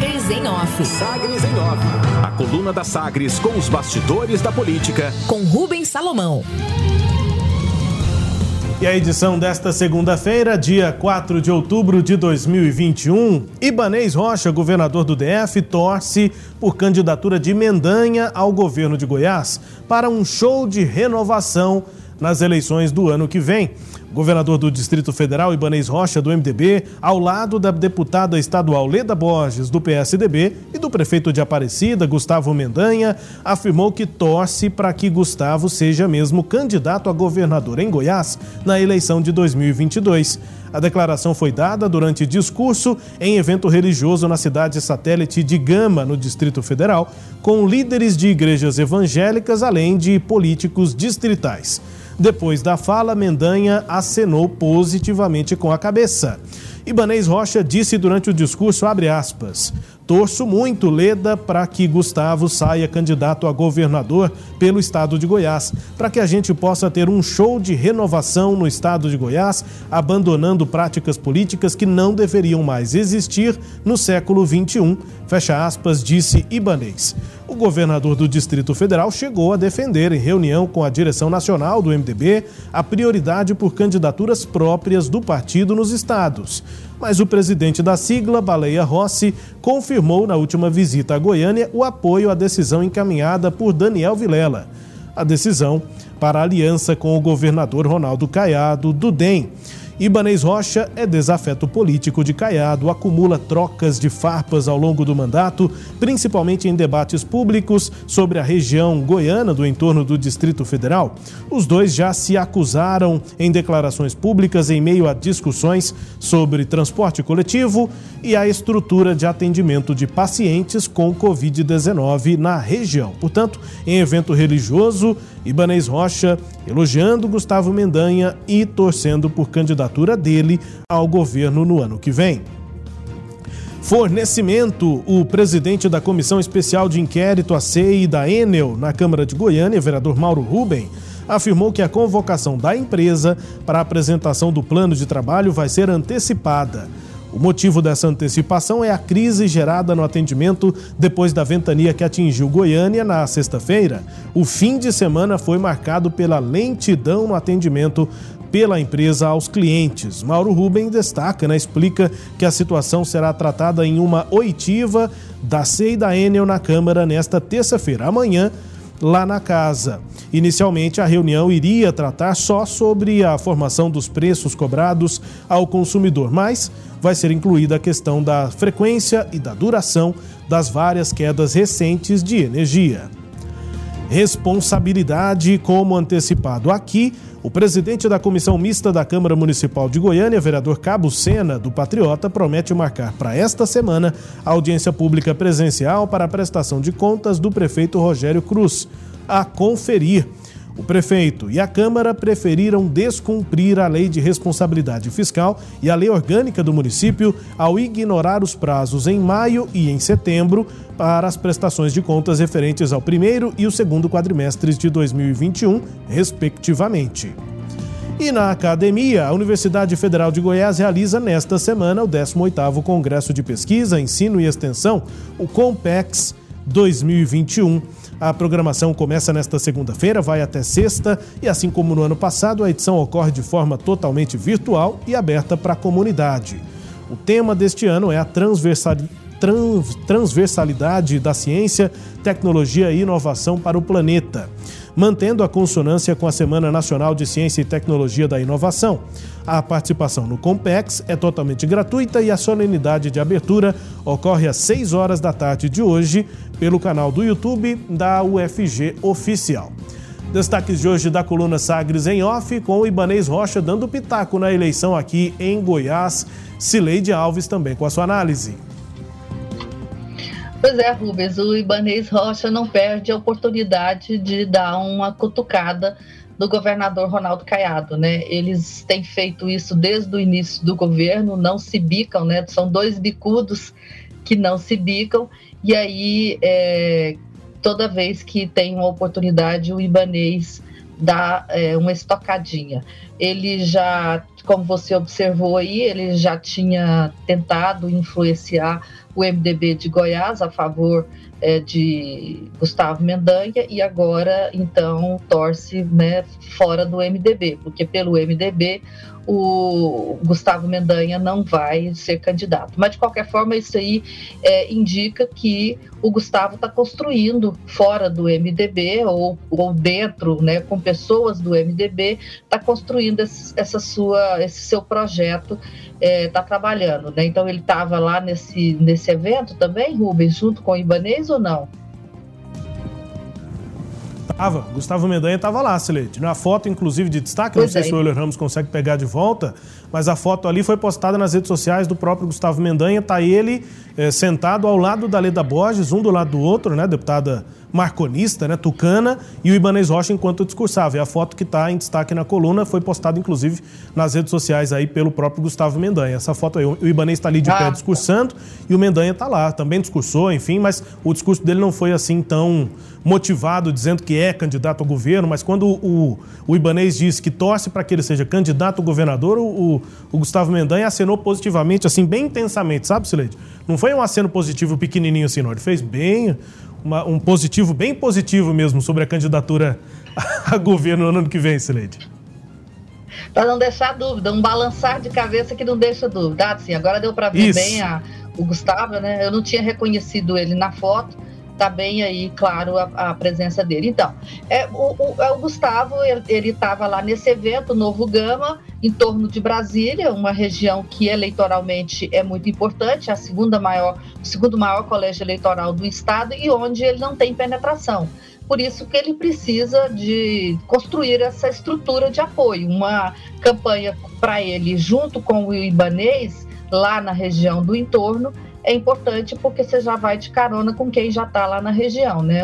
Sagres em Off. Sagres em Off. A coluna da Sagres com os bastidores da política. Com Rubens Salomão. E a edição desta segunda-feira, dia 4 de outubro de 2021, Ibanês Rocha, governador do DF, torce por candidatura de Mendanha ao governo de Goiás para um show de renovação nas eleições do ano que vem governador do Distrito Federal, Ibanez Rocha, do MDB, ao lado da deputada estadual Leda Borges, do PSDB, e do prefeito de Aparecida, Gustavo Mendanha, afirmou que torce para que Gustavo seja mesmo candidato a governador em Goiás na eleição de 2022. A declaração foi dada durante discurso em evento religioso na cidade satélite de Gama, no Distrito Federal, com líderes de igrejas evangélicas, além de políticos distritais. Depois da fala, Mendanha acenou positivamente com a cabeça. Ibanês Rocha disse durante o discurso, aspas, Torço muito, Leda, para que Gustavo saia candidato a governador pelo estado de Goiás, para que a gente possa ter um show de renovação no estado de Goiás, abandonando práticas políticas que não deveriam mais existir no século XXI. Fecha aspas, disse Ibanês. O governador do Distrito Federal chegou a defender, em reunião com a direção nacional do MDB, a prioridade por candidaturas próprias do partido nos estados mas o presidente da sigla, Baleia Rossi, confirmou na última visita a Goiânia o apoio à decisão encaminhada por Daniel Vilela. A decisão para aliança com o governador Ronaldo Caiado, do DEM. Ibanez Rocha é desafeto político de Caiado, acumula trocas de farpas ao longo do mandato, principalmente em debates públicos sobre a região goiana do entorno do Distrito Federal. Os dois já se acusaram em declarações públicas em meio a discussões sobre transporte coletivo e a estrutura de atendimento de pacientes com Covid-19 na região. Portanto, em evento religioso, Ibanez Rocha elogiando Gustavo Mendanha e torcendo por candidatura dele ao governo no ano que vem. Fornecimento. O presidente da Comissão Especial de Inquérito, a CEI da Enel, na Câmara de Goiânia, vereador Mauro Ruben, afirmou que a convocação da empresa para a apresentação do plano de trabalho vai ser antecipada. O motivo dessa antecipação é a crise gerada no atendimento depois da ventania que atingiu Goiânia na sexta-feira. O fim de semana foi marcado pela lentidão no atendimento pela empresa aos clientes. Mauro Ruben destaca, né, explica que a situação será tratada em uma oitiva da CEI da Enel na Câmara nesta terça-feira. Amanhã, lá na casa. Inicialmente, a reunião iria tratar só sobre a formação dos preços cobrados ao consumidor, mas vai ser incluída a questão da frequência e da duração das várias quedas recentes de energia. Responsabilidade, como antecipado aqui, o presidente da Comissão Mista da Câmara Municipal de Goiânia, vereador Cabo Sena, do Patriota, promete marcar para esta semana a audiência pública presencial para a prestação de contas do prefeito Rogério Cruz, a conferir o prefeito e a Câmara preferiram descumprir a lei de responsabilidade fiscal e a lei orgânica do município ao ignorar os prazos em maio e em setembro para as prestações de contas referentes ao primeiro e o segundo quadrimestres de 2021, respectivamente. E na academia, a Universidade Federal de Goiás realiza nesta semana o 18º Congresso de Pesquisa, Ensino e Extensão, o COMPEX 2021. A programação começa nesta segunda-feira, vai até sexta e, assim como no ano passado, a edição ocorre de forma totalmente virtual e aberta para a comunidade. O tema deste ano é a transversalidade da ciência, tecnologia e inovação para o planeta mantendo a consonância com a Semana Nacional de Ciência e Tecnologia da Inovação. A participação no Compex é totalmente gratuita e a solenidade de abertura ocorre às 6 horas da tarde de hoje pelo canal do YouTube da UFG Oficial. Destaques de hoje da coluna Sagres em Off, com o Ibanês Rocha dando pitaco na eleição aqui em Goiás. Cileide Alves também com a sua análise. Pois é, Rubens, o Ibanês Rocha não perde a oportunidade de dar uma cutucada do governador Ronaldo Caiado, né? Eles têm feito isso desde o início do governo, não se bicam, né? São dois bicudos que não se bicam, e aí é, toda vez que tem uma oportunidade, o Ibanês dá é, uma estocadinha. Ele já, como você observou aí, ele já tinha tentado influenciar o MDB de Goiás a favor é, de Gustavo Mendanha e agora então torce né, fora do MDB, porque pelo MDB o Gustavo Mendanha não vai ser candidato. Mas, de qualquer forma, isso aí é, indica que o Gustavo está construindo fora do MDB ou, ou dentro, né, com pessoas do MDB, está construindo esse, essa sua, esse seu projeto, está é, trabalhando. Né? Então, ele estava lá nesse, nesse evento também, Rubens, junto com o Ibanês ou não? Tava, Gustavo Mendanha estava lá, Silete. Na foto, inclusive, de destaque, pois não sei é. se o Euler Ramos consegue pegar de volta, mas a foto ali foi postada nas redes sociais do próprio Gustavo Mendanha. Está ele é, sentado ao lado da Leda Borges, um do lado do outro, né, deputada marconista, né, tucana, e o Ibanez Rocha enquanto discursava. E a foto que está em destaque na coluna foi postada, inclusive, nas redes sociais aí pelo próprio Gustavo Mendanha. Essa foto aí, o Ibanez está ali de ah. pé discursando e o Mendanha está lá, também discursou, enfim, mas o discurso dele não foi assim tão motivado, dizendo que é candidato ao governo, mas quando o, o Ibanez disse que torce para que ele seja candidato ao governador, o, o Gustavo Mendanha acenou positivamente, assim, bem intensamente, sabe, Sileide? Não foi um aceno positivo pequenininho assim, não. Ele fez bem, uma, um positivo, bem positivo mesmo, sobre a candidatura a governo no ano que vem, Sileide. Para não deixar dúvida, um balançar de cabeça que não deixa dúvida. Ah, sim, agora deu para ver Isso. bem a, o Gustavo, né? Eu não tinha reconhecido ele na foto, tá bem aí, claro, a, a presença dele. Então, é, o, o, é o Gustavo, ele estava lá nesse evento, Novo Gama, em torno de Brasília, uma região que eleitoralmente é muito importante, a segunda maior, o segundo maior colégio eleitoral do estado e onde ele não tem penetração. Por isso que ele precisa de construir essa estrutura de apoio, uma campanha para ele junto com o Ibanês lá na região do entorno é importante porque você já vai de carona com quem já está lá na região, né?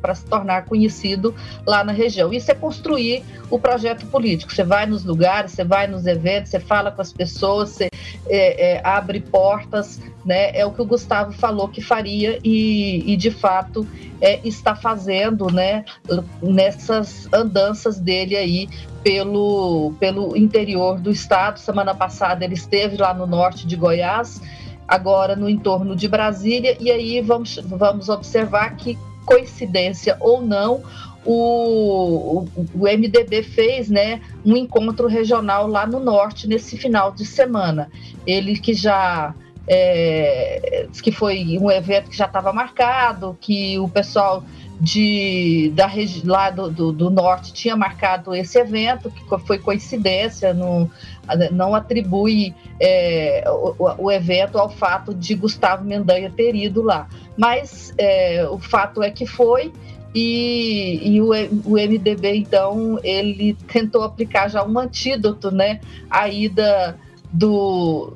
Para se tornar conhecido lá na região. Isso é construir o projeto político. Você vai nos lugares, você vai nos eventos, você fala com as pessoas, você é, é, abre portas, né? É o que o Gustavo falou que faria e, e de fato é, está fazendo, né? Nessas andanças dele aí pelo, pelo interior do estado. Semana passada ele esteve lá no norte de Goiás agora no entorno de Brasília, e aí vamos, vamos observar que, coincidência ou não, o, o, o, MDB fez né, um encontro regional lá no norte nesse final de semana. Ele que já. É, que foi um evento que já estava marcado, que o pessoal de, da lá do, do, do, norte tinha marcado esse evento, que foi coincidência, não, não atribui é, o, o, evento ao fato de Gustavo Mendanha ter ido lá. Mas é, o fato é que foi, e, e o, o, MDB, então, ele tentou aplicar já um antídoto, né? A ida do.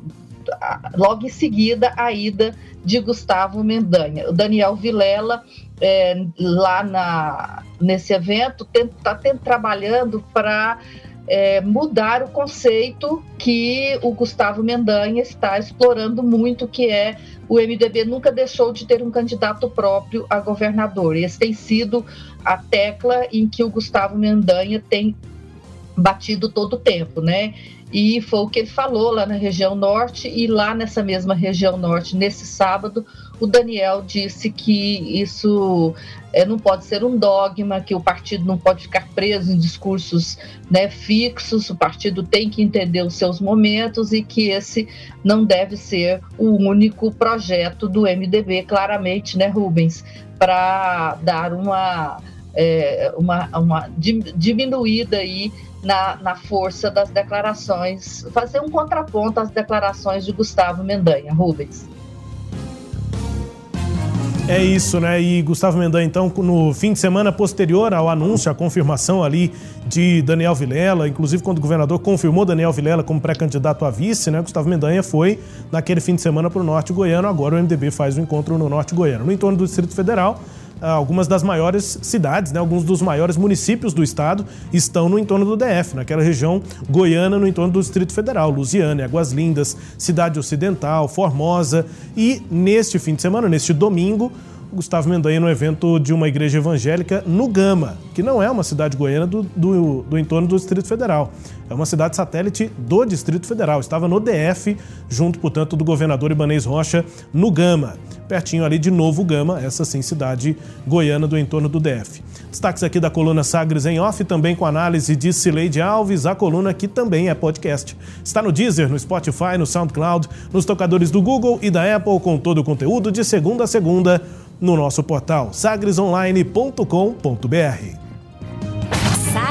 Logo em seguida, a ida de Gustavo Mendanha. O Daniel Vilela é, lá na, nesse evento está trabalhando para é, mudar o conceito que o Gustavo Mendanha está explorando muito, que é o MDB nunca deixou de ter um candidato próprio a governador. Esse tem sido a tecla em que o Gustavo Mendanha tem batido todo o tempo, né? E foi o que ele falou lá na região norte, e lá nessa mesma região norte, nesse sábado, o Daniel disse que isso é, não pode ser um dogma, que o partido não pode ficar preso em discursos né, fixos, o partido tem que entender os seus momentos e que esse não deve ser o único projeto do MDB, claramente, né, Rubens, para dar uma, é, uma, uma diminuída aí na, na força das declarações, fazer um contraponto às declarações de Gustavo Mendanha. Rubens. É isso, né? E Gustavo Mendanha, então, no fim de semana posterior ao anúncio, à confirmação ali de Daniel Vilela, inclusive quando o governador confirmou Daniel Vilela como pré-candidato a vice, né? Gustavo Mendanha foi naquele fim de semana para o norte goiano. Agora o MDB faz o encontro no norte goiano. No entorno do Distrito Federal, algumas das maiores cidades, né, alguns dos maiores municípios do estado estão no entorno do DF, naquela região goiana, no entorno do Distrito Federal, Lusiânia, Águas Lindas, Cidade Ocidental, Formosa. E neste fim de semana, neste domingo, Gustavo Mendanha no evento de uma igreja evangélica no Gama, que não é uma cidade goiana do, do, do entorno do Distrito Federal. É uma cidade satélite do Distrito Federal. Estava no DF, junto, portanto, do governador Ibanez Rocha, no Gama. Pertinho ali de Novo Gama, essa sim, cidade goiana do entorno do DF. Destaques aqui da coluna Sagres em Off, também com análise de Cileide Alves, a coluna que também é podcast. Está no Deezer, no Spotify, no SoundCloud, nos tocadores do Google e da Apple, com todo o conteúdo de segunda a segunda no nosso portal sagresonline.com.br.